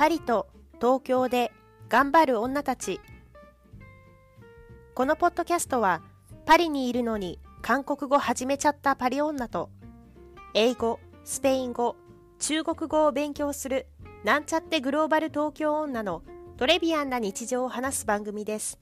パリと東京で頑張る女たちこのポッドキャストはパリにいるのに韓国語始めちゃったパリ女と英語、スペイン語、中国語を勉強するなんちゃってグローバル東京女のトレビアンな日常を話す番組です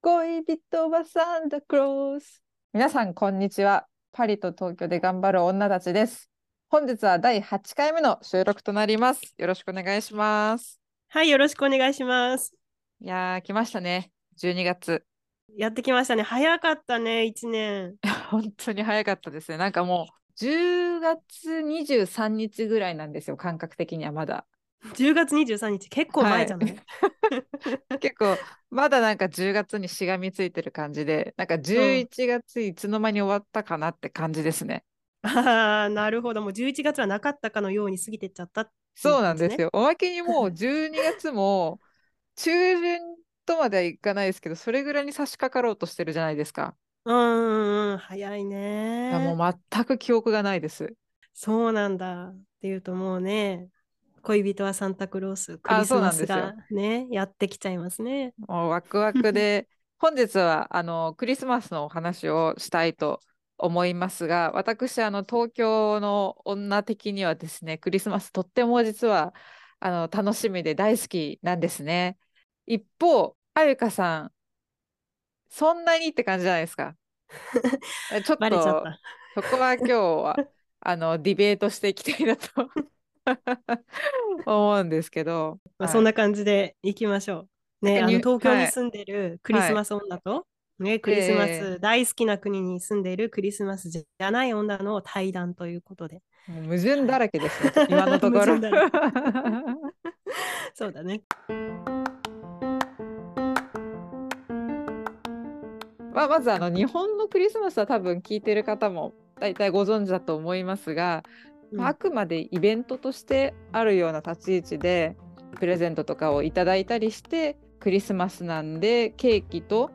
恋人はサンタクロース。皆さん、こんにちは。パリと東京で頑張る女たちです。本日は第8回目の収録となります。よろしくお願いします。はい、よろしくお願いしますいやー、来ましたね。12月。やってきましたね早かったね1年 本当に早かったですね。なんかもう、10月23日ぐらいなんですよ、感覚的にはまだ。10月23日結構前じゃない、結構、まだなんか10月にしがみついてる感じで、なんか11月いつの間に終わったかなって感じですね。ああなるほどもう11月はなかったかのように過ぎてっちゃったっていそうなんですよ。おまけにもう 12月も中旬とまではいかないですけど、それぐらいに差し掛かろうとしてるじゃないですか。うん早いいねやもう全く記憶がないです。そうなんだっていうともうね恋人はサンタクロースクあリスマスがねやってきちゃいますねもうワクワクで、本日はあのクリスマスのお話をしたいと思いますが、私、あの東京の女的にはですね、クリスマスとっても実はあの楽しみで大好きなんですね。一方、あゆかさん、そんなにって感じじゃないですか。ちょっとたそこは今日は あのディベートしていきたいなと 思うんですけど、はいまあそんな感じでいきましょう。ね、東京はいに住んでるクリスマス女と、ね、クリスマえス大好きな国に住んでいるクリスマスじゃない女の対談ということで。矛盾だらけですね、今のところ。そうだね。まあ、まずあの日本のクリスマスは多分聞いてる方も大体ご存知だと思いますが、うんあくまでイベントとしてあるような立ち位置でプレゼントとかをいただいたりしてクリスマスなんでケーキと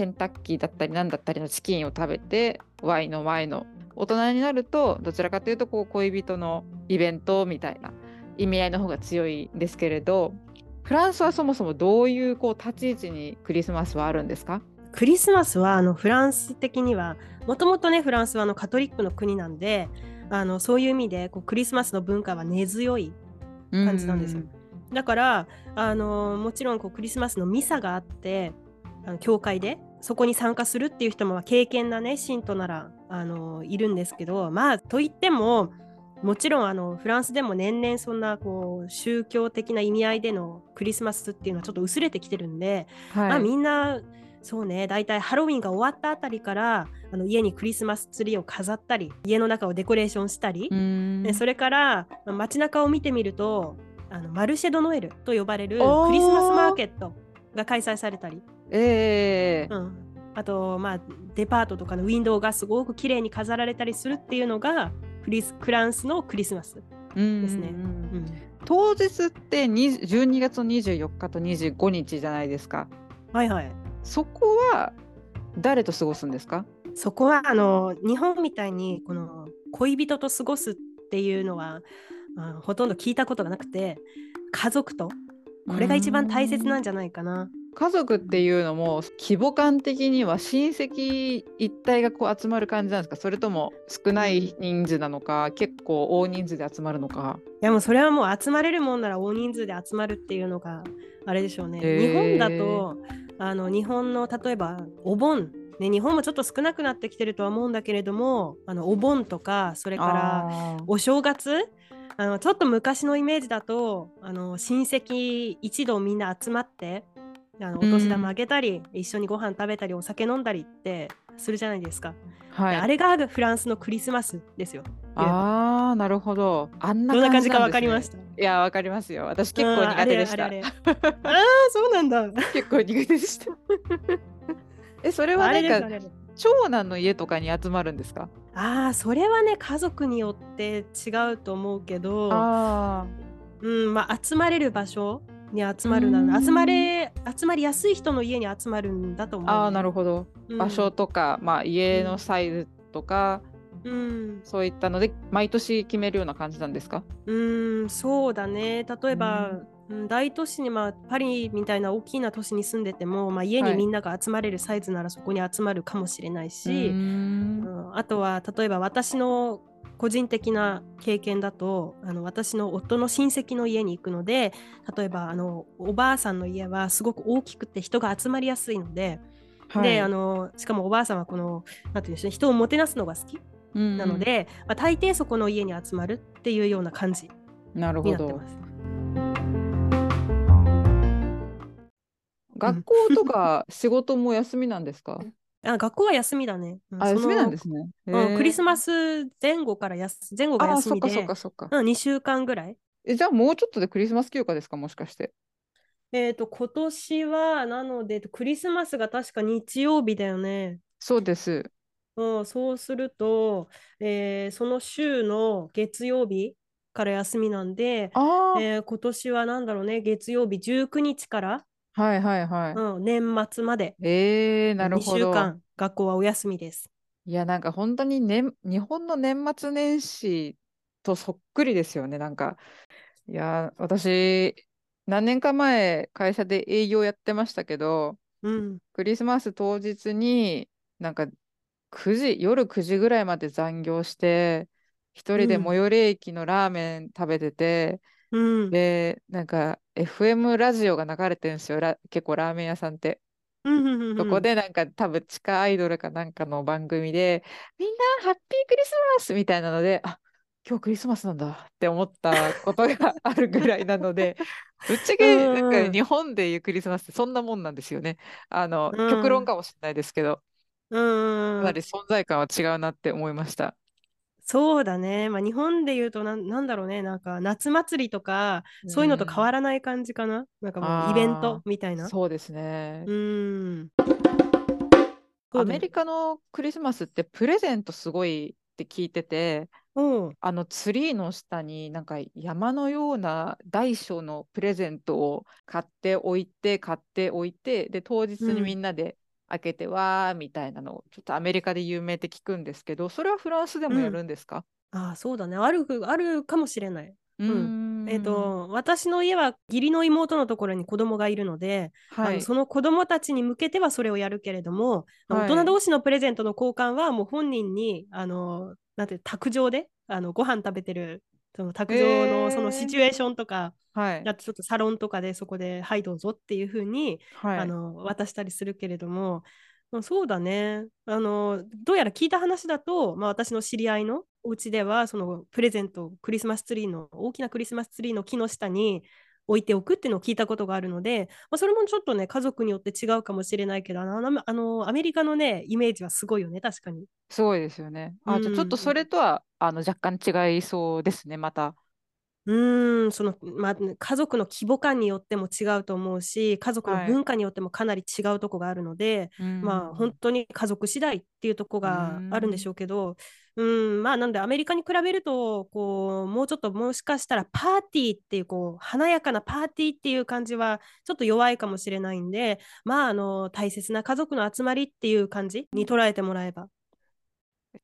ケンタッキーだったりなんだったりのチキンを食べてワインのワインの大人になるとどちらかというとこう恋人のイベントみたいな意味合いの方が強いんですけれどフランスはそもそもどういうこう立ち位置にクリスマスはあるんですか？クリスマスはあのフランス的にはもともとねフランスはあのカトリックの国なんであのそういう意味でこうクリスマスの文化は根強い感じなんですよ。だからあのもちろんこうクリスマスのミサがあってあの教会でそこに参加するっていう人もまあ経験なね信徒ならあのいるんですけどまあといってももちろんあのフランスでも年々そんなこう宗教的な意味合いでのクリスマスっていうのはちょっと薄れてきてるんで、はい。まあみんなそうね大体ハロウィンが終わったあたりからあの家にクリスマスツリーを飾ったり家の中をデコレーションしたり、でそれからまあ街中を見てみるとあのマルシェ・ド・ノエルと呼ばれるクリスマスマーケットが開催されたり、ええうん、あと、まあ、デパートとかのウィンドウがすごく綺麗に飾られたりするっていうのがクリスフランスのクリスマス。うんですねうんうん当日って20 12月の24日と25日じゃないですか。はいはい。そこは誰と過ごすんですか？そこはあの日本みたいにこの恋人と過ごすっていうのはあのほとんど聞いたことがなくて家族とこれが一番大切なんじゃないかな。家族っていうのも規模感的には親戚一体がこう集まる感じなんですか？それとも少ない人数なのか結構大人数で集まるのか。いやもうそれはもう集まれるもんなら大人数で集まるっていうのがあれでしょうね。へー。日本だとあの日本の例えばお盆、ね、日本もちょっと少なくなってきてるとは思うんだけれどもあのお盆とかそれからお正月。あのちょっと昔のイメージだとあの親戚一同みんな集まってあのお年玉あげたり、一緒にご飯食べたりお酒飲んだりってするじゃないですか。はい、あれがフランスのクリスマスですよ。あーなるほど。あんなどんな感じかなんですねわかりました？いやわかりますよ。私結構苦手でした。うんあれあれあれあーそうなんだ。結構苦手でした。えそれはなんか長男の家とかに集まるんですか？ああそれはね家族によって違うと思うけど、あうんまあ、集まれる場所に集まるなうん。集まれ集まりやすい人の家に集まるんだと思う、あーなるほど、うん。場所とか、まあ、家のサイズとか、うん、そういったので毎年決めるような感じなんですか？うん、そうだね。例えば、うん、大都市に、まあ、パリみたいな大きな都市に住んでても、まあ、家はい。にみんなが集まれるサイズならそこに集まるかもしれないし、うーん。うんあとは例えば私の個人的な経験だとあの私の夫の親戚の家に行くので例えばあのおばあさんの家はすごく大きくて人が集まりやすいので,、はい。であのしかもおばあさんはこのなんていうんでしょうね人をもてなすのが好きうん。なので、まあ、大抵そこの家に集まるっていうような感じなるほど。になってます。学校とか仕事も休みなんですか？あ学校は休みだね。あ休みなんですねうん、クリスマスス前後からやす前後があそっか休みでそっかそっかうん、2週間ぐらい。えじゃあもうちょっとでクリスマス休暇ですかもしかしてえっ、と、今年は、なので、クリスマスが確か日曜日だよね。そうですうん、そうすると、えーその週の月曜日から休みなんで、えー今年はなんだろうね、月曜日19日から、はいはいはい、うん、年末まで。えー、なる2ほど。週間、学校はお休みです。いやなんか本当に、ね、日本の年末年始とそっくりですよねなんか。いや私何年か前会社で営業やってましたけどうん、クリスマス当日になんか9時夜9時ぐらいまで残業して一人でうん。最寄り駅のラーメン食べてて、うん、でなんか FM ラジオが流れてるんですよラ結構ラーメン屋さんって。そこでなんか多分地下アイドルかなんかの番組でみんなハッピークリスマスみたいなのであ今日クリスマスなんだって思ったことがあるぐらいなので ぶっちゃけなんうんか日本でいうクリスマスってそんなもんなんですよね。あのうん極論かもしれないですけどうんうんかなり存在感は違うなって思いました。そうだね。まあ、日本で言うとなん、なんだろうね。なんか夏祭りとか、そういうのと変わらない感じかな？なんかもうイベントみたいな？そうですね。うん。アメリカのクリスマスってプレゼントすごいって聞いててうん。あのツリーの下になんか山のような大小のプレゼントを買っておいて買っておいてで当日にうんみんなで開けてわーみたいなのをちょっとアメリカで有名って聞くんですけどそれはフランスでもやるんですか、ああ、そうだね。ある、あるかもしれない。うーん。えっ、と、私の家は義理の妹のところに子供がいるので、はい。あのその子供たちに向けてはそれをやるけれども、はい。大人同士のプレゼントの交換はもう本人に、あの、なんていう卓上で、あのご飯食べてる、その卓上のそのシチュエーションとか、はい。あとちょっとサロンとかでそこで、はい、どうぞっていう風に、はい。あの渡したりするけれども、まあそうだね。あの。どうやら聞いた話だと、まあ、私の知り合いのお家では、そのプレゼント、クリスマスツリーの、大きなクリスマスツリーの木の下に置いておくっていうのを聞いたことがあるので、まあ、それもちょっとね、家族によって違うかもしれないけど、あのあのアメリカのね、イメージはすごいよね、確かに。すごいですよね。あ、じゃあちょっとそれとはあの若干違いそうですねまた。うーんその、まあ、家族の規模感によっても違うと思うし家族のはい文化によってもかなり違うとこがあるので、まあ本当に家族次第っていうとこがあるんでしょうけど、うん、まあなんでアメリカに比べるとこうもうちょっともしかしたらパーティーっていうこう華やかなパーティーっていう感じはちょっと弱いかもしれないんでまああの大切な家族の集まりっていう感じに捉えてもらえば。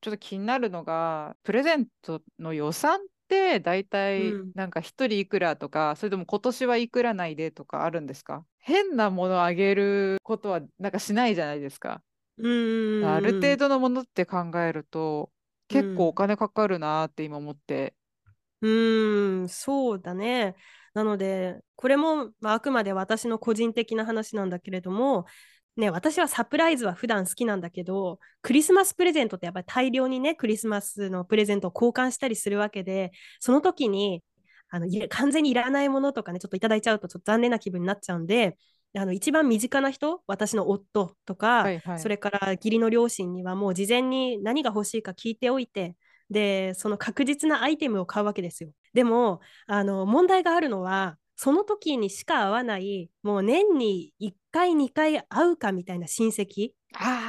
ちょっと気になるのがプレゼントの予算って大体うんなんか一人いくらとか、それとも今年はいくらないでとかあるんですか？変なものあげることはなんかしないじゃないですか。うんうんうんある程度のものって考えると結構お金かかるなって今思って。うーん、そうだね。なので、これも、まあ、あくまで私の個人的な話なんだけれども、ね、私はサプライズは普段好きなんだけど、クリスマスプレゼントってやっぱり大量にね、クリスマスのプレゼントを交換したりするわけで、その時にあの完全にいらないものとかね、ちょっといただいちゃうとちょっと残念な気分になっちゃうんで、あの一番身近な人、私の夫とか、はいはいそれから義理の両親にはもう事前に何が欲しいか聞いておいて、で、その確実なアイテムを買うわけですよ。でも、あの問題があるのは、その時にしか会わないもう年に1回2回会うかみたいな親戚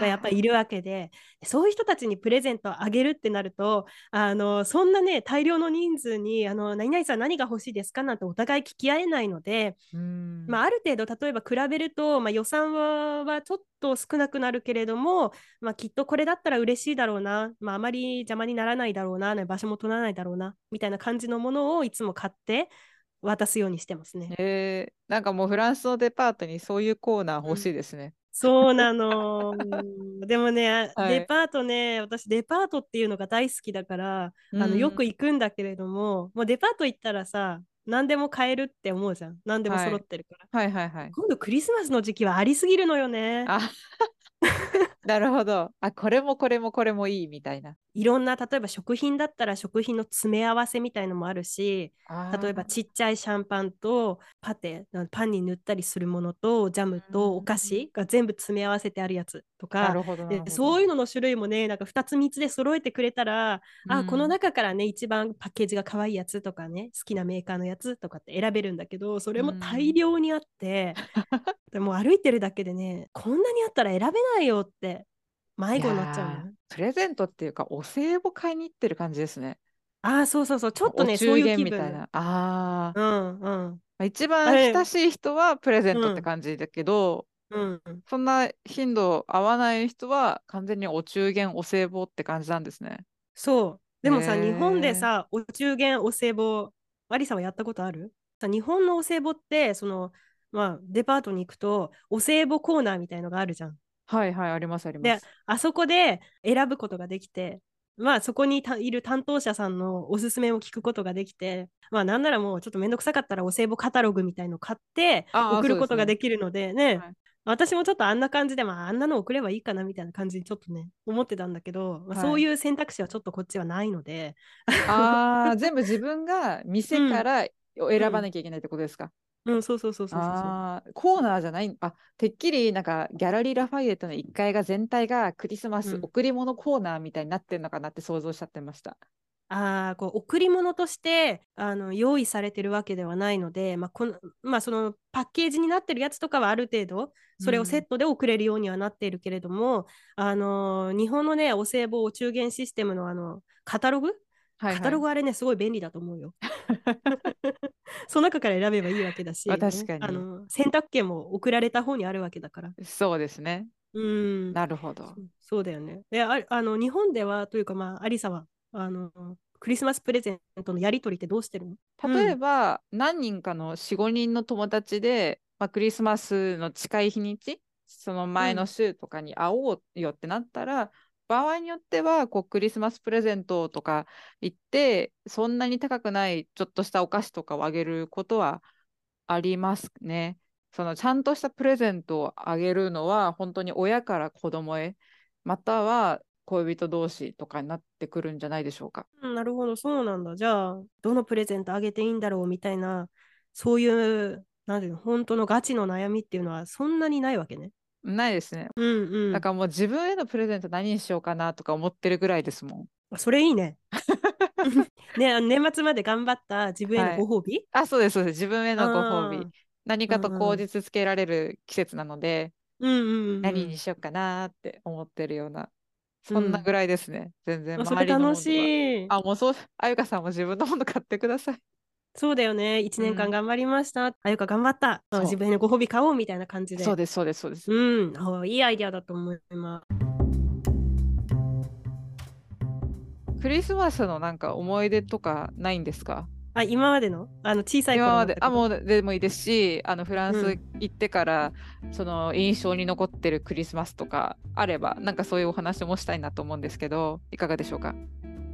がやっぱりいるわけでそういう人たちにプレゼントをあげるってなるとあのそんなね大量の人数にあの何々さん何が欲しいですかなんてお互い聞き合えないので、まあ、ある程度例えば比べると、まあ、予算ははちょっと少なくなるけれども、まあ、きっとこれだったら嬉しいだろうな、まあ、あまり邪魔にならないだろうな場所も取らないだろうなみたいな感じのものをいつも買って渡すようにしてますね。えー、なんかもうフランスのデパートにそういうコーナー欲しいですね。うんそうなの。でもね、はい、デパートね、私デパートっていうのが大好きだから、うん、あのよく行くんだけれども、もうデパート行ったらさ、何でも買えるって思うじゃん。何でも揃ってるから。はい、はい、はいはい今度クリスマスの時期はありすぎるのよね。あなるほど。あ、これもこれもこれもいいみたいな。いろんな、例えば食品だったら食品の詰め合わせみたいのもあるし、例えばちっちゃいシャンパンとパテ、パンに塗ったりするものとジャムとお菓子が全部詰め合わせてあるやつとか、そういうのの種類もね、なんか2つ3つで揃えてくれたら、うん、あ、この中からね、一番パッケージが可愛いやつとかね、好きなメーカーのやつとかって選べるんだけど、それも大量にあって、でも歩いてるだけでね、こんなにあったら選べないよって迷子になっちゃうね。プレゼントっていうか、お歳暮買いに行ってる感じですね。ああ、そうそうそう、ちょっとね、そういう。みたいな。ああ。うんうん。一番親しい人はプレゼントって感じだけど、うん、そんな頻度合わない人は完全にお中元お歳暮って感じなんですね。そう。でもさ、日本でさ、お中元お歳暮、マリさんはやったことある？さ日本のお歳暮って、その、まあ、デパートに行くと、お歳暮コーナーみたいのがあるじゃん。はいはい、ありますあります。で、あそこで選ぶことができて、まあそこにいる担当者さんのおすすめを聞くことができて、まあなんならもうちょっとめんどくさかったらお歳暮カタログみたいの買って送ることができるのでね、はい、私もちょっとあんな感じで、まああんなの送ればいいかなみたいな感じにちょっとね、思ってたんだけど、まあ、そういう選択肢はちょっとこっちはないので。ああ、全部自分が店から選ばなきゃいけないってことですか、うん、そうそうそうそうあコーナーじゃないあてっきりなんかギャラリー・ラファイエットの1階が全体がクリスマス贈り物コーナーみたいになってるのかなって想像しちゃってました。あこう贈り物としてあの用意されてるわけではないので、まあこのまあ、そのパッケージになってるやつとかはある程度それをセットで送れるようにはなっているけれども、うん、あの日本のねお歳暮お中元システムのあのカタログはいはい、カタログあれね、すごい便利だと思うよ。その中から選べばいいわけだし、確かにあの選択権も送られた方にあるわけだから。そうですね。うん。なるほど。そうだよね。でああの日本ではというか、まあ、アリサはあのクリスマスプレゼントのやり取りってどうしてるの？例えば、うん、何人かの4、5人の友達で、まあ、クリスマスの近い日にち、その前の週とかに会おうよってなったら、場合によってはこうクリスマスプレゼントとか言ってそんなに高くないちょっとしたお菓子とかをあげることはありますね。そのちゃんとしたプレゼントをあげるのは本当に親から子供へまたは恋人同士とかになってくるんじゃないでしょうか。なるほどそうなんだ。じゃあどのプレゼントあげていいんだろうみたいなそういうなんていうの本当のガチの悩みっていうのはそんなにないわけね。ないですね。うんうん。だからもう自分へのプレゼント何にしようかなとか思ってるぐらいですもん。それいいね。ね年末まで頑張った自分へのご褒美、はい、あそうですそうです。自分へのご褒美。何かと口実つけられる季節なので、うんうんうん、何にしようかなって思ってるようなそんなぐらいですね、うん、全然周りの楽しい。あもうそうあゆかさんも自分のもの買ってくださいそうだよね。1年間頑張りました。うん、あゆか頑張った。自分へのご褒美買おうみたいな感じで。そうです、そうです、そうです。うん。いいアイデアだと思います。クリスマスのなんか思い出とかないんですか？あ今までの？あの小さい頃今まであもうでもいいですしあのフランス行ってから、うん、その印象に残ってるクリスマスとかあればなんかそういうお話もしたいなと思うんですけどいかがでしょうか？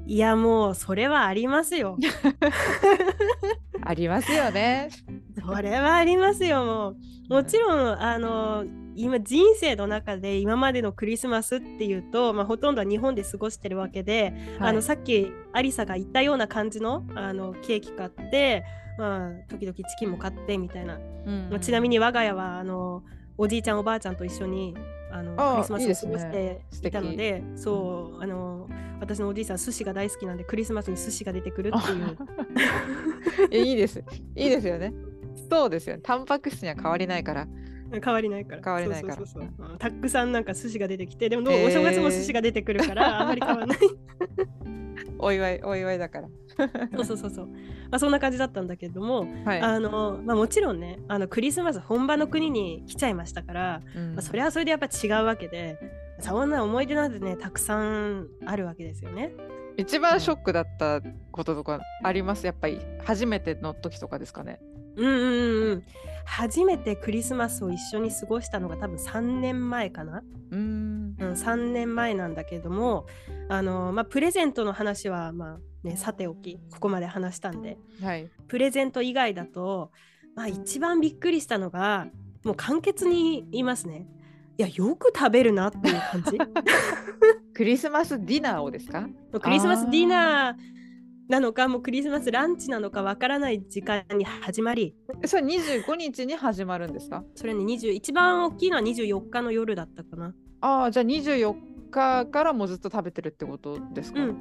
いやもうそれはありますよ。ありますよね。それはありますよもう。もちろんあの今人生の中で今までのクリスマスっていうと、まあ、ほとんどは日本で過ごしてるわけで、はい、あのさっきアリサが言ったような感じのあのケーキ買って、まあ、時々チキンも買ってみたいな、うんうん、ちなみに我が家はあのおじいちゃんおばあちゃんと一緒にあのクリスマスを過ごしていたので、ね、そうあの私のおじいさん寿司が大好きなんでクリスマスに寿司が出てくるっていう いいですいいですよねそうですよね。タンパク質には変わりないから。変わりないから。変わりないからたくさんなんか寿司が出てきて、でもどうへーお正月も寿司が出てくるから、あんまり変わらない。お祝い、お祝いだから。そうそうそうそう。まあそんな感じだったんだけども、はい。あのまあもちろんね、あのクリスマス本場の国に来ちゃいましたから、うんまあ、それはそれでやっぱ違うわけで、そんな思い出なんてね、たくさんあるわけですよね。一番ショックだったこととかあります？やっぱり初めての時とかですかね？うんうんうんうん。初めてクリスマスを一緒に過ごしたのが多分3年前かな。うーん。うん、3年前なんだけども、あのまあ、プレゼントの話は、まあね、さておき、ここまで話したんで、はい。プレゼント以外だと、まあ、一番びっくりしたのが、もう簡潔に言いますね。いや、よく食べるなっていう感じ。クリスマスディナーをですか？クリスマスディナーなのか、もうクリスマスランチなのかわからない時間に始まり、えそれ25日に始まるんですか？それね、20一番大きいのは24日の夜だったかな。ああ、じゃあ24日からもうずっと食べてるってことですか、うん。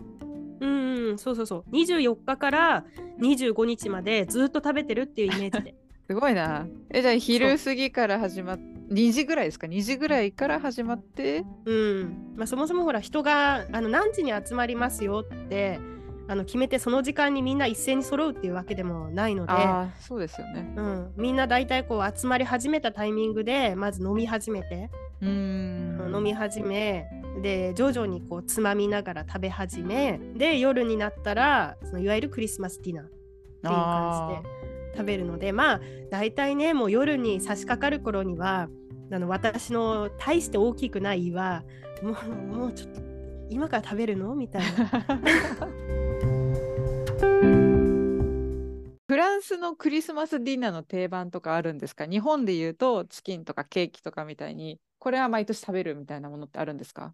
うんうん、そうそうそう。24日から25日までずっと食べてるっていうイメージで。すごいな。え、じゃあ昼過ぎから始まっ2時ぐらいですか ?2 時ぐらいから始まって？うん。まあそもそもほら人があの何時に集まりますよってあの決めてその時間にみんな一斉に揃うっていうわけでもないので。そうですよね。うん、みんな大体こう集まり始めたタイミングでまず飲み始めて、うーん。飲み始めで徐々にこうつまみながら食べ始めで夜になったらそのいわゆるクリスマスディナーっていう感じで食べるのでまあ大体ねもう夜に差し掛かる頃にはあの私の大して大きくない胃はもうもうちょっと今から食べるの？みたいな。フランスのクリスマスディナーの定番とかあるんですか？日本で言うとチキンとかケーキとかみたいにこれは毎年食べるみたいなものってあるんですか？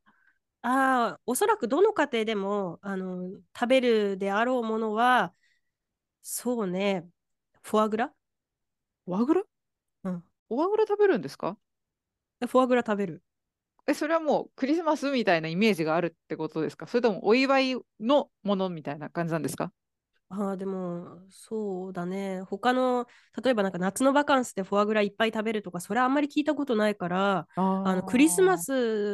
ああおそらくどの家庭でもあの食べるであろうものはそうねフォアグラ？フォアグラ？うんフォアグラ食べるんですか？フォアグラ食べる。え、それはもうクリスマスみたいなイメージがあるってことですか？それともお祝いのものみたいな感じなんですか？ああ、でも、そうだね。他の、例えばなんか夏のバカンスでフォアグラいっぱい食べるとか、それはあんまり聞いたことないから、ああのクリスマス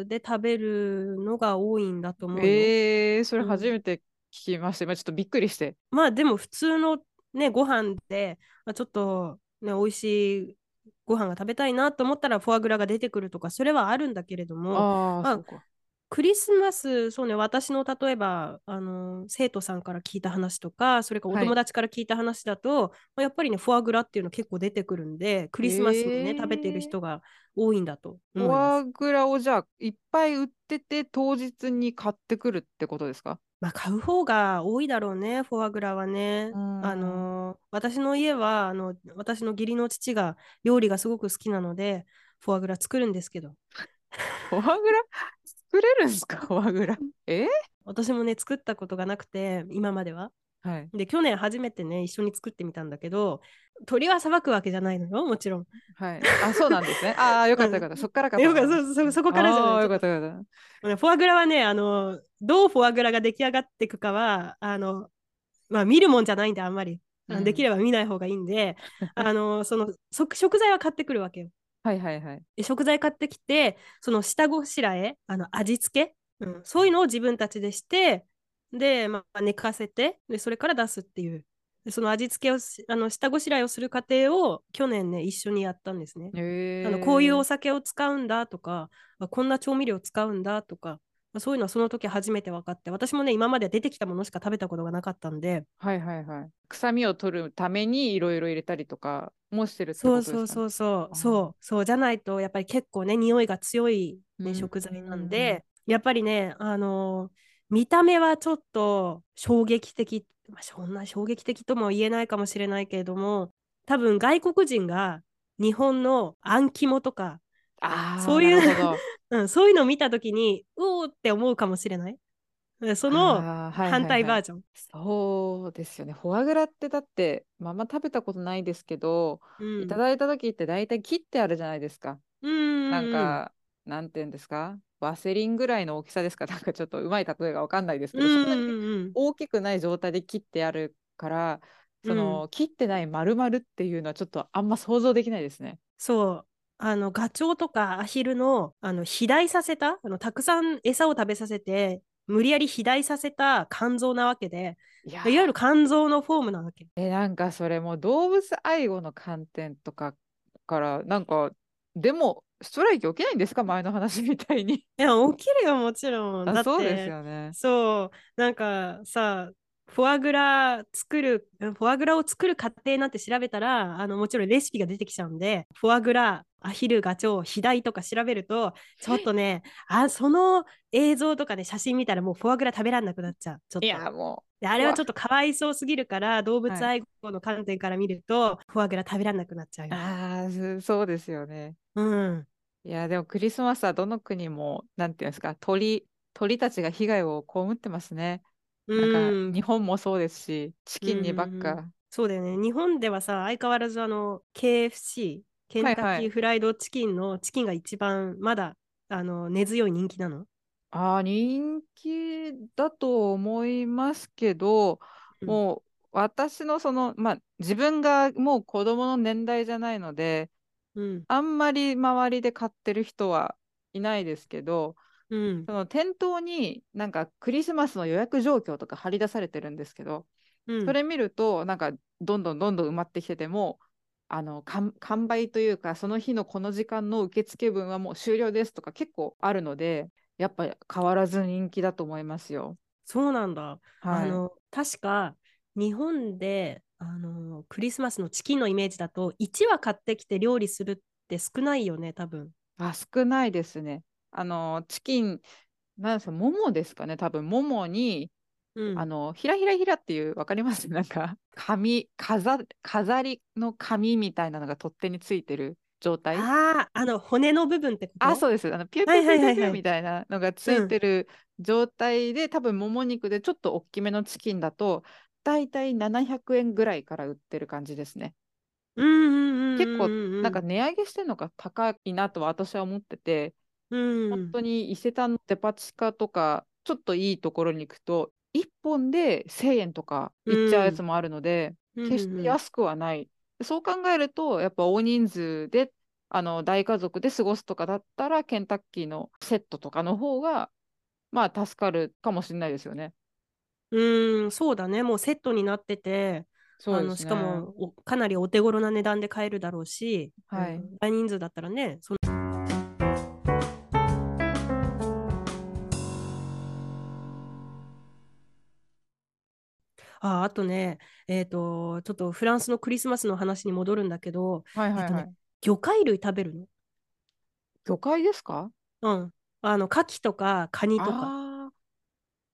スで食べるのが多いんだと思うよ。えー、それうん初めて聞きました。今ちょっとびっくりして。まあでも普通のね、ご飯で、まあ、ちょっとね、美味しいご飯が食べたいなと思ったらフォアグラが出てくるとか、それはあるんだけれども、ああ、まあ。クリスマス、そうね、私の例えば、あの、生徒さんから聞いた話とか、それからおはい。友達から聞いた話だと、まあやっぱりね、フォアグラっていうの結構出てくるんで、クリスマスにね、へー食べてる人が多いんだとフォ。アグラをじゃあいっぱい売ってて当日に買ってくるってことですか？まあ、買う方が多いだろうね、フォアグラはね。うん。あの、私の家は、あの、私の義理の父が料理がすごく好きなので、フォアグラ作るんですけど、フォアグラ？作れるんですか？フォアグラ。え？私もね、作ったことがなくて、今までは。はい。で、去年初めてね、一緒に作ってみたんだけど、鳥はさばくわけじゃないのよ、もちろん。はい。あ、そうなんですね。ああ、よかったよかった。そっからかとよ。かったそそそこからじゃないよかったよかった。ねフォアグラはね、あの、どうフォアグラが出来上がっていくかは、あの、まあ、見るもんじゃないんで、あんまり。できれば見ない方がいいんで、あの、その、そ食材は買ってくるわけよ。はいはいはい。で食材買ってきて、その下ごしらえ、あの味付け、うん、そういうのを自分たちでして、で、まあ、寝かせてで、それから出すっていう。でその味付けをしあの下ごしらえをする過程を去年ね、一緒にやったんですね。へあのこういうお酒を使うんだとか、あこんな調味料を使うんだとか、まあそういうのはその時初めて分かって、私もね、今まで出てきたものしか食べたことがなかったんで、はいはいはい。臭みを取るためにいろいろ入れたりとかもしてるってこそうとですか？そうそうそう、そう、そうじゃないと、やっぱり結構ね、匂いが強い、ねうん食材なんで、やっぱりね、あのー見た目はちょっと衝撃的、まあ、そんな衝撃的とも言えないかもしれないけれども、多分外国人が日本のあん肝とか、そういう。うん、そういうのを見たときに、うおーって思うかもしれない？うんそのあーはいはいはい反対バージョン。そうですよね。フォアグラってだって、まああんま食べたことないですけど、うんいただいた時って大体切ってあるじゃないですか。うんなんか、なんていうんですか？ワセリンぐらいの大きさですか？なんかちょっとうまい例えがわかんないですけど、うんうんうん大きくない状態で切ってあるから、その、切ってない丸々っていうのはちょっとあんま想像できないですね。そう。あのガチョウとかアヒルのあの肥大させたあのたくさん餌を食べさせて無理やり肥大させた肝臓なわけでいわゆる肝臓のフォームなわけ。えなんかそれも動物愛護の観点とかからなんかでもストライキ起きないんですか？前の話みたいに。いや起きるよもちろん。だってあそうですよね。そうなんかさフォアグラ作るフォアグラを作る過程なんて調べたらあのもちろんレシピが出てきちゃうんでフォアグラアヒルガチョウ肥大とか調べるとちょっとねあその映像とかで写真見たらもうフォアグラ食べられなくなっちゃうちょっといやもであれはちょっとかわいそうすぎるから動物愛護の観点から見ると、フォアグラ食べられなくなっちゃう。あーそそうですよね。うんいやでもクリスマスはどの国もなんていうんですか鳥鳥たちが被害を被ってますね。なんか日本もそうですしチキンにばっか。そうだよね。日本ではさ相変わらずあの KFC ケンタッキーフライドチキンのチキンが一番まだあの根強い人気なの？あー人気だと思いますけど、うん。もう私のそのまあ自分がもう子供の年代じゃないのでうん。あんまり周りで買ってる人はいないですけどうん。その店頭になんかクリスマスの予約状況とか貼り出されてるんですけど、うん。それ見るとなんかどんどんどんどん埋まってきててもあの完完売というかその日のこの時間の受付分はもう終了ですとか結構あるのでやっぱり変わらず人気だと思いますよ。そうなんだ、はい、あの確か日本であのクリスマスのチキンのイメージだと1羽買ってきて料理するって少ないよね多分。あ少ないですね。あのチキンなんですかももですかね多分ももに、うんあのひらひらひらっていうわかります？なんか紙飾飾りの紙みたいなのが取っ手についてる状態？あああの骨の部分ってこと？あ、そうです。あのピューピューピューピューピューみたいなのがついてる状態で、多分もも肉でちょっと大きめのチキンだと、だいたい700円ぐらいから売ってる感じですね。うんうんうんうん結構うんなんか値上げしてるのが高いなとは私は思ってて、うん本当に伊勢丹のデパ地下とか、ちょっといいところに行くと、1本で1000円とかいっちゃうやつもあるので、決して安くはない。そう考えると、やっぱ大人数であの大家族で過ごすとかだったら、ケンタッキーのセットとかの方が、まあ助かるかもしれないですよね。うんそうだねもうセットになっててそうね。あのしかもおかなりお手頃な値段で買えるだろうし、はいうん大人数だったらねそのああとねえっ、とちょっとフランスのクリスマスの話に戻るんだけどはいはいはい。えっとね魚介類食べるの？魚介ですか？うんあの牡蠣とかカニとか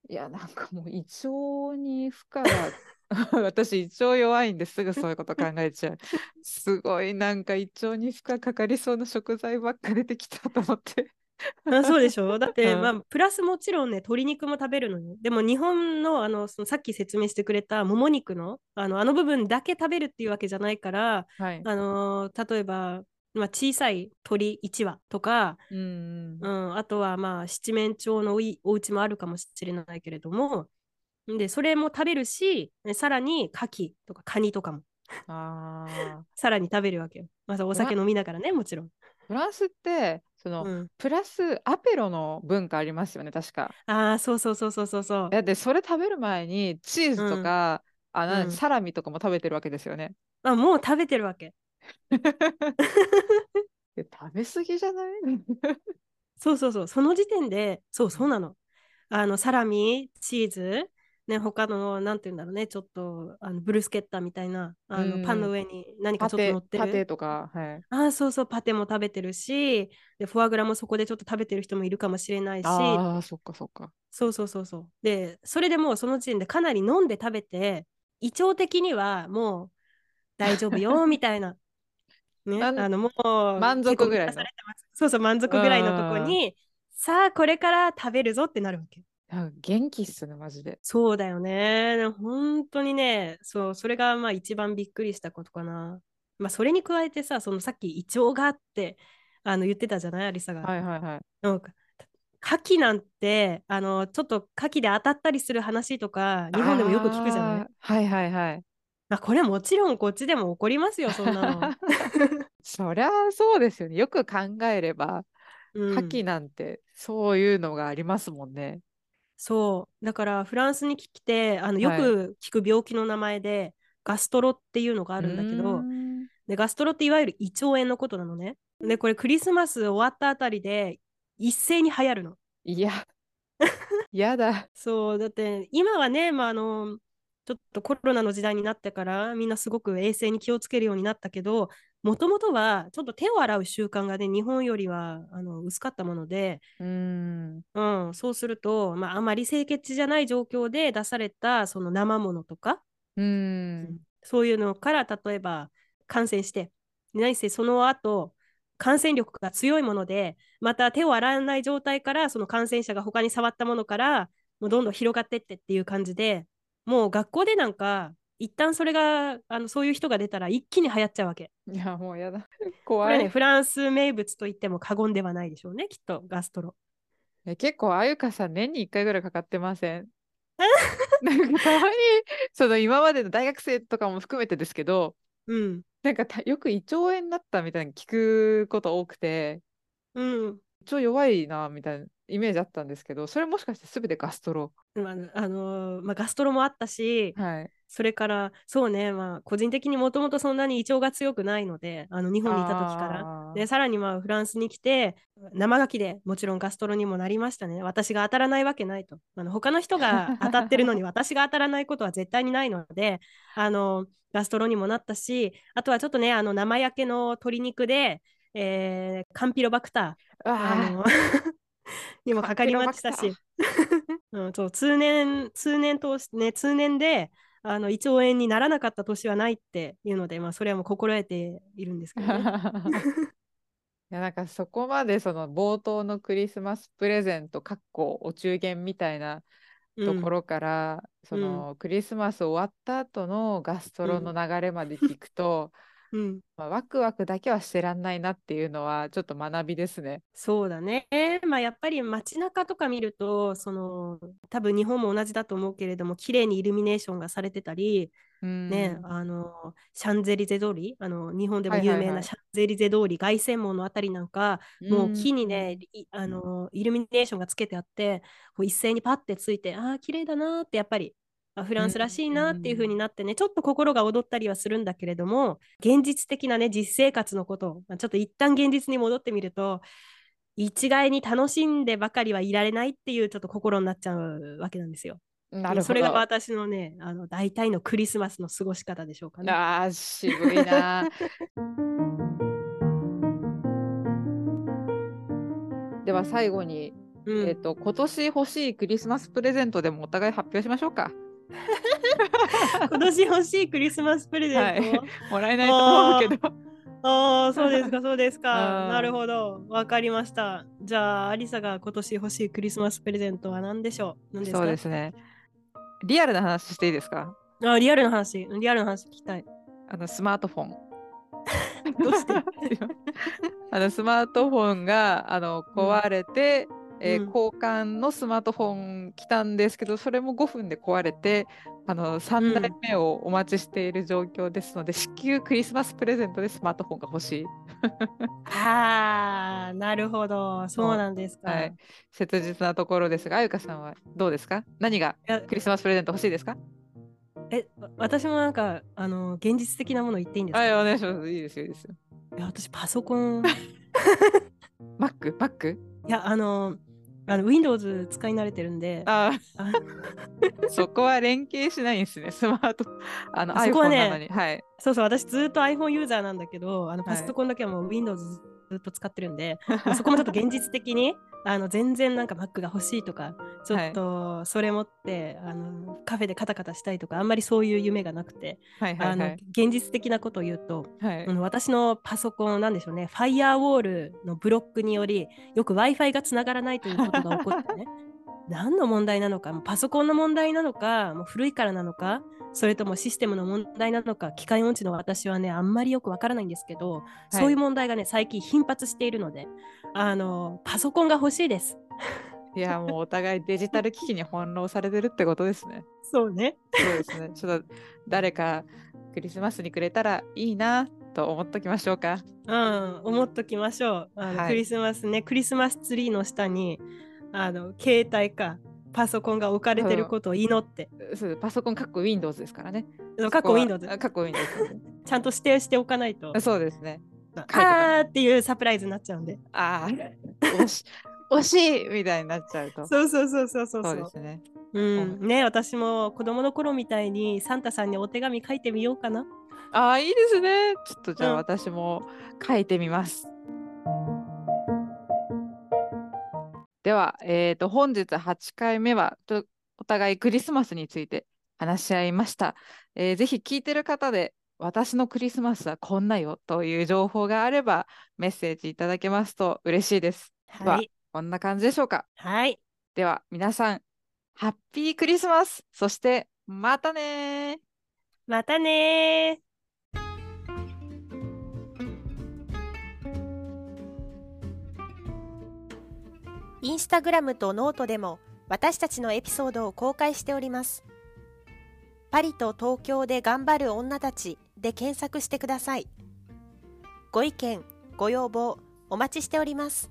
いや、なんかもう胃腸に負荷が 私胃腸弱いんですぐそういうこと考えちゃう。すごいなんか胃腸に負荷かかりそうな食材ばっか出てきたと思って。あそうでしょ？だって、うんまあ、プラスもちろんね、鶏肉も食べるのよ。でも日本のあのそのさっき説明してくれたもも肉のあのあの部分だけ食べるっていうわけじゃないから、はい。あのー例えば、まあ、小さい鳥1羽とか、うんう。ん、あとはまあ七面鳥のおいお家もあるかもしれないけれども、でそれも食べるし、さらに牡蠣とかカニとかもああ。さらに食べるわけよ。まあ、お酒飲みながらね、もちろん。フランスって、その、うん、プラスアペロの文化ありますよね、確か。ああ、そうそうそうそうそうそう。だってそれ食べる前にチーズとか、あなうんサラミとかも食べてるわけですよね。あもう食べてるわけ。え食べ過ぎじゃない？そうそうそう、その時点で、そうそうなの。あの、サラミ、チーズ、ね、他の、なんて言うんだろうね、ちょっと、あのブルスケッタみたいな、あの、うんパンの上に何かちょっと乗ってパテる。とか、はい。ああ、そうそう、パテも食べてるし、で、フォアグラもそこでちょっと食べてる人もいるかもしれないし、ああ、そっかそっか。そうそうそうそう。で、それでもうその時点でかなり飲んで食べて、胃腸的にはもう大丈夫よ、みたいな。ね、あのもう満足ぐらいそうそう、満足ぐらいのとこに、さあ、これから食べるぞってなるわけ。なんか元気っすね、マジで。そうだよね。本当にね、そう、それがまあ一番びっくりしたことかな。まあ、それに加えてさ、そのさっき胃腸があってあの言ってたじゃない、アリサが。はいはいはい。なんか牡蠣なんてあのちょっと牡蠣で当たったりする話とか日本でもよく聞くじゃない？はいはいはい。あこれはもちろんこっちでも起こりますよそんなの。そりゃそうですよね。よく考えれば、うん牡蠣なんてそういうのがありますもんね。そうだからフランスに来てあのよはいく聞く病気の名前で、ガストロっていうのがあるんだけどんでガストロっていわゆる胃腸炎のことなのね。でこれクリスマス終わったあたりで一斉に流行るの。いや、やだ。そうだって今はね、まあ、あのちょっとコロナの時代になってからみんなすごく衛生に気をつけるようになったけどもともとはちょっと手を洗う習慣がね日本よりはあの薄かったもので、うーん。うん、そうすると、まあ、あまり清潔じゃない状況で出されたその生ものとか、うーん。そういうのから例えば感染して何せその後感染力が強いものでまた手を洗わない状態からその感染者が他に触ったものからもうどんどん広がってってっていう感じでもう学校でなんか一旦それがあのそういう人が出たら一気に流行っちゃうわけ。いや、もうやだ。こ 怖い。れねフランス名物と言っても過言ではないでしょうねきっとガストロ。え結構、あゆかさん、年に1回ぐらいかかってません？なんかたまに、その今までの大学生とかも含めてですけど、うん。なんかたよく胃腸炎になったみたいに聞くこと多くて、うん。胃腸弱いなみたいなイメージあったんですけど、それもしかして全てガストロ？まああのーまあ、ガストロもあったし、はい。それからそうね、まあ、個人的にもともとそんなに胃腸が強くないのであの日本にいた時から。でさらにまあフランスに来て生牡蠣でもちろんガストロにもなりましたね。私が当たらないわけないと。あの他の人が 当たってるのに私が当たらないことは絶対にないのであのガストロにもなったしあとはちょっとねあの生焼けの鶏肉で、えーカンピロバクター。ああの にもかかりました。し うん、そう通年通年通しね通年であの胃腸炎にならなかった年はないっていうので、まあ、それはもう心得ているんですけどね。いやなんかそこまでその冒頭のクリスマスプレゼントかっこお中元みたいなところから、そのクリスマス終わった後のガストロの流れまで聞くと、うん、うんまあ、ワクワクだけはしてらんないなっていうのはちょっと学びですね。そうだね。まあ、やっぱり街中とか見るとその多分日本も同じだと思うけれども綺麗にイルミネーションがされてたり、うんね、あのシャンゼリゼ通りあの日本でも有名なシャンゼリゼ通り凱旋門のあたりなんかもう木にね、あのイルミネーションがつけてあってこう一斉にパッてついてああ綺麗だなーってやっぱりあフランスらしいなっていう風になってね、ちょっと心が躍ったりはするんだけれども現実的なね実生活のことをまあちょっと一旦現実に戻ってみると一概に楽しんでばかりはいられないっていうちょっと心になっちゃうわけなんですよ。なるほど。それが私のねあの大体のクリスマスの過ごし方でしょうかね。あー渋いな。では最後に、うんえっと今年欲しいクリスマスプレゼントでもお互い発表しましょうか。今年欲しいクリスマスプレゼント、もらえないと思うけど。ああ、そうですか、そうですか。うんなるほど。わかりました。じゃあ、アリサが今年欲しいクリスマスプレゼントは何でしょう？何ですか？そうですね。リアルな話していいですか？あリアルな話、リアルな話聞きたい。あのスマートフォン。どうして？あのスマートフォンがあの壊れて、えーうん交換のスマートフォン来たんですけどそれも5分で壊れてあの3代目をお待ちしている状況ですので、至急クリスマスプレゼントでスマートフォンが欲しい。ああ、なるほど。そうなんですか。はい、切実なところですがあゆかさんはどうですか？何がクリスマスプレゼント欲しいですか？え、わ私もなんか、あの、現実的なもの言っていいんですか、はいいお願いしますいいですよいいですよ。や、私、パソコン。Mac? Mac? いや、あの、あの Windows 使い慣れてるんで、あ そこは連携しないんですねスマート。あのあそこは iPhone ねなのに。はい。そうそう、私ずっと iPhone ユーザーなんだけど、あのはい。パソコンだけはもう Windows ずっと使ってるんで、まあそこもちょっと現実的にあの全然なんか Mac が欲しいとか、ちょっとそれ持って、あのカフェでカタカタしたいとか、あんまりそういう夢がなくて、はいはいあのはい現実的なことを言うと、はい。あの私のパソコンなんでしょうね、ファイヤーウォールのブロックにより、よく Wi-Fi がつながらないということが起こってね、何の問題なのか、パソコンの問題なのか、もう古いからなのか、それともシステムの問題なのか、機械音痴の私はね、あんまりよくわからないんですけど、そういう問題がね、最近頻発しているので、あの、パソコンが欲しいです。いやもうお互いデジタル機器に翻弄されてるってことですね。そうね。そうですね。ちょっと誰かクリスマスにくれたらいいなと思っときましょうか。うん、思っときましょう。あの、はいクリスマスね、クリスマスツリーの下に、あの、携帯か、パソコンが置かれてることを祈って、そうパソコンかっこ Windows ですからね。過去 Windows、あかっこ Windows。ちゃんと指定しておかないと、そうですね。かーっていうサプライズになっちゃうんで。ああ、惜し惜しいみたいになっちゃうと。そうそうそうそうそうそうですね。うん、ね私も子供の頃みたいにサンタさんにお手紙書いてみようかな。ああ、いいですね。ちょっとじゃあうん私も書いてみます。では、えー、と本日8回目はとお互いクリスマスについて話し合いました。えーぜひ聞いてる方で私のクリスマスはこんなよという情報があればメッセージいただけますと嬉しいです。はい。こんな感じでしょうか。はい。では皆さん、ハッピークリスマスそしてまたねーまたねインスタグラムとノートでも私たちのエピソードを公開しております。パリと東京で頑張る女たちで検索してください。ご意見、ご要望お待ちしております。